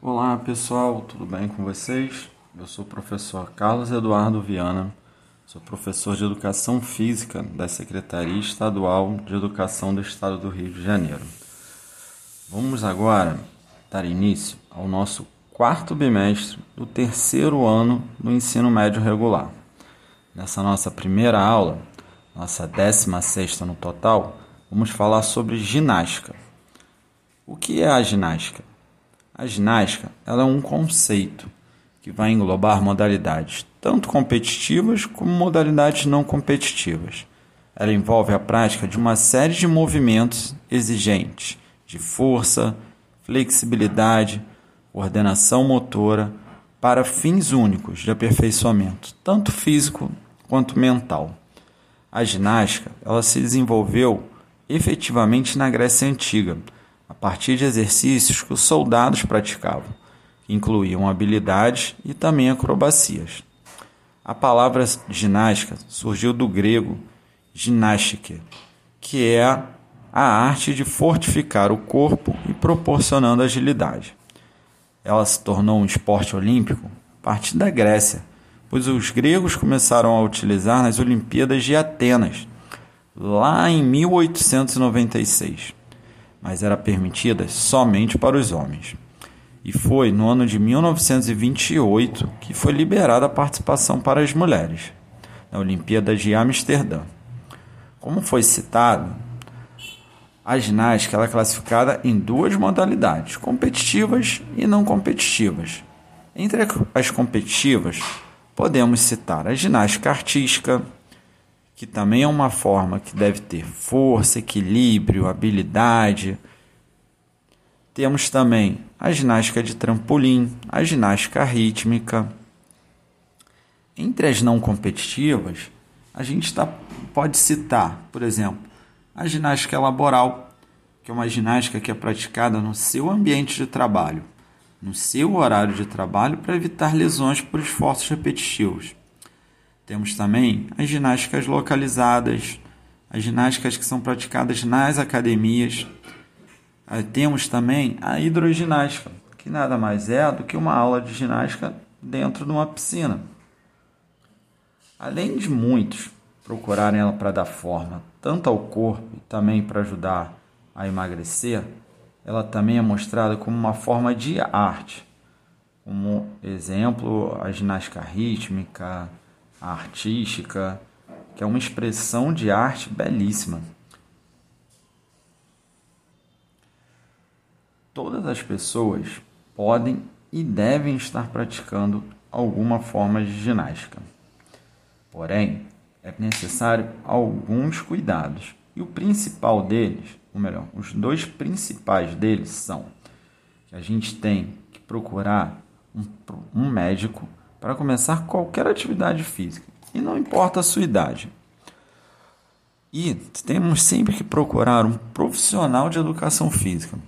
Olá pessoal, tudo bem com vocês? Eu sou o professor Carlos Eduardo Viana, sou professor de Educação Física da Secretaria Estadual de Educação do Estado do Rio de Janeiro. Vamos agora dar início ao nosso quarto bimestre do terceiro ano do ensino médio regular. Nessa nossa primeira aula, nossa décima sexta no total, vamos falar sobre ginástica. O que é a ginástica? A ginástica ela é um conceito que vai englobar modalidades tanto competitivas como modalidades não competitivas. Ela envolve a prática de uma série de movimentos exigentes de força, flexibilidade, coordenação motora para fins únicos de aperfeiçoamento, tanto físico quanto mental. A ginástica ela se desenvolveu efetivamente na Grécia Antiga a partir de exercícios que os soldados praticavam, que incluíam habilidades e também acrobacias. A palavra ginástica surgiu do grego ginástica, que é a arte de fortificar o corpo e proporcionando agilidade. Ela se tornou um esporte olímpico a partir da Grécia, pois os gregos começaram a utilizar nas Olimpíadas de Atenas, lá em 1896 mas era permitida somente para os homens. E foi no ano de 1928 que foi liberada a participação para as mulheres, na Olimpíada de Amsterdã. Como foi citado, a ginástica é classificada em duas modalidades, competitivas e não competitivas. Entre as competitivas, podemos citar a ginástica artística, que também é uma forma que deve ter força, equilíbrio, habilidade. Temos também a ginástica de trampolim, a ginástica rítmica. Entre as não competitivas, a gente tá, pode citar, por exemplo, a ginástica laboral, que é uma ginástica que é praticada no seu ambiente de trabalho, no seu horário de trabalho para evitar lesões por esforços repetitivos. Temos também as ginásticas localizadas, as ginásticas que são praticadas nas academias. Temos também a hidroginástica, que nada mais é do que uma aula de ginástica dentro de uma piscina. Além de muitos procurarem ela para dar forma tanto ao corpo e também para ajudar a emagrecer, ela também é mostrada como uma forma de arte. Como exemplo, a ginástica rítmica, artística, que é uma expressão de arte belíssima. Todas as pessoas podem e devem estar praticando alguma forma de ginástica. Porém, é necessário alguns cuidados. E o principal deles, ou melhor, os dois principais deles são que a gente tem que procurar um, um médico para começar qualquer atividade física, e não importa a sua idade. E temos sempre que procurar um profissional de educação física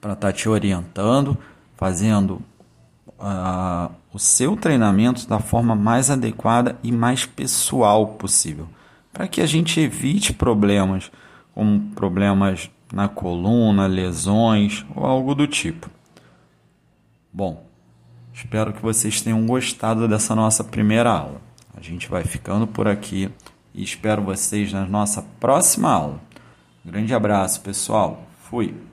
para estar tá te orientando, fazendo uh, o seu treinamento da forma mais adequada e mais pessoal possível, para que a gente evite problemas como problemas na coluna, lesões ou algo do tipo. Bom, Espero que vocês tenham gostado dessa nossa primeira aula. A gente vai ficando por aqui e espero vocês na nossa próxima aula. Grande abraço, pessoal. Fui.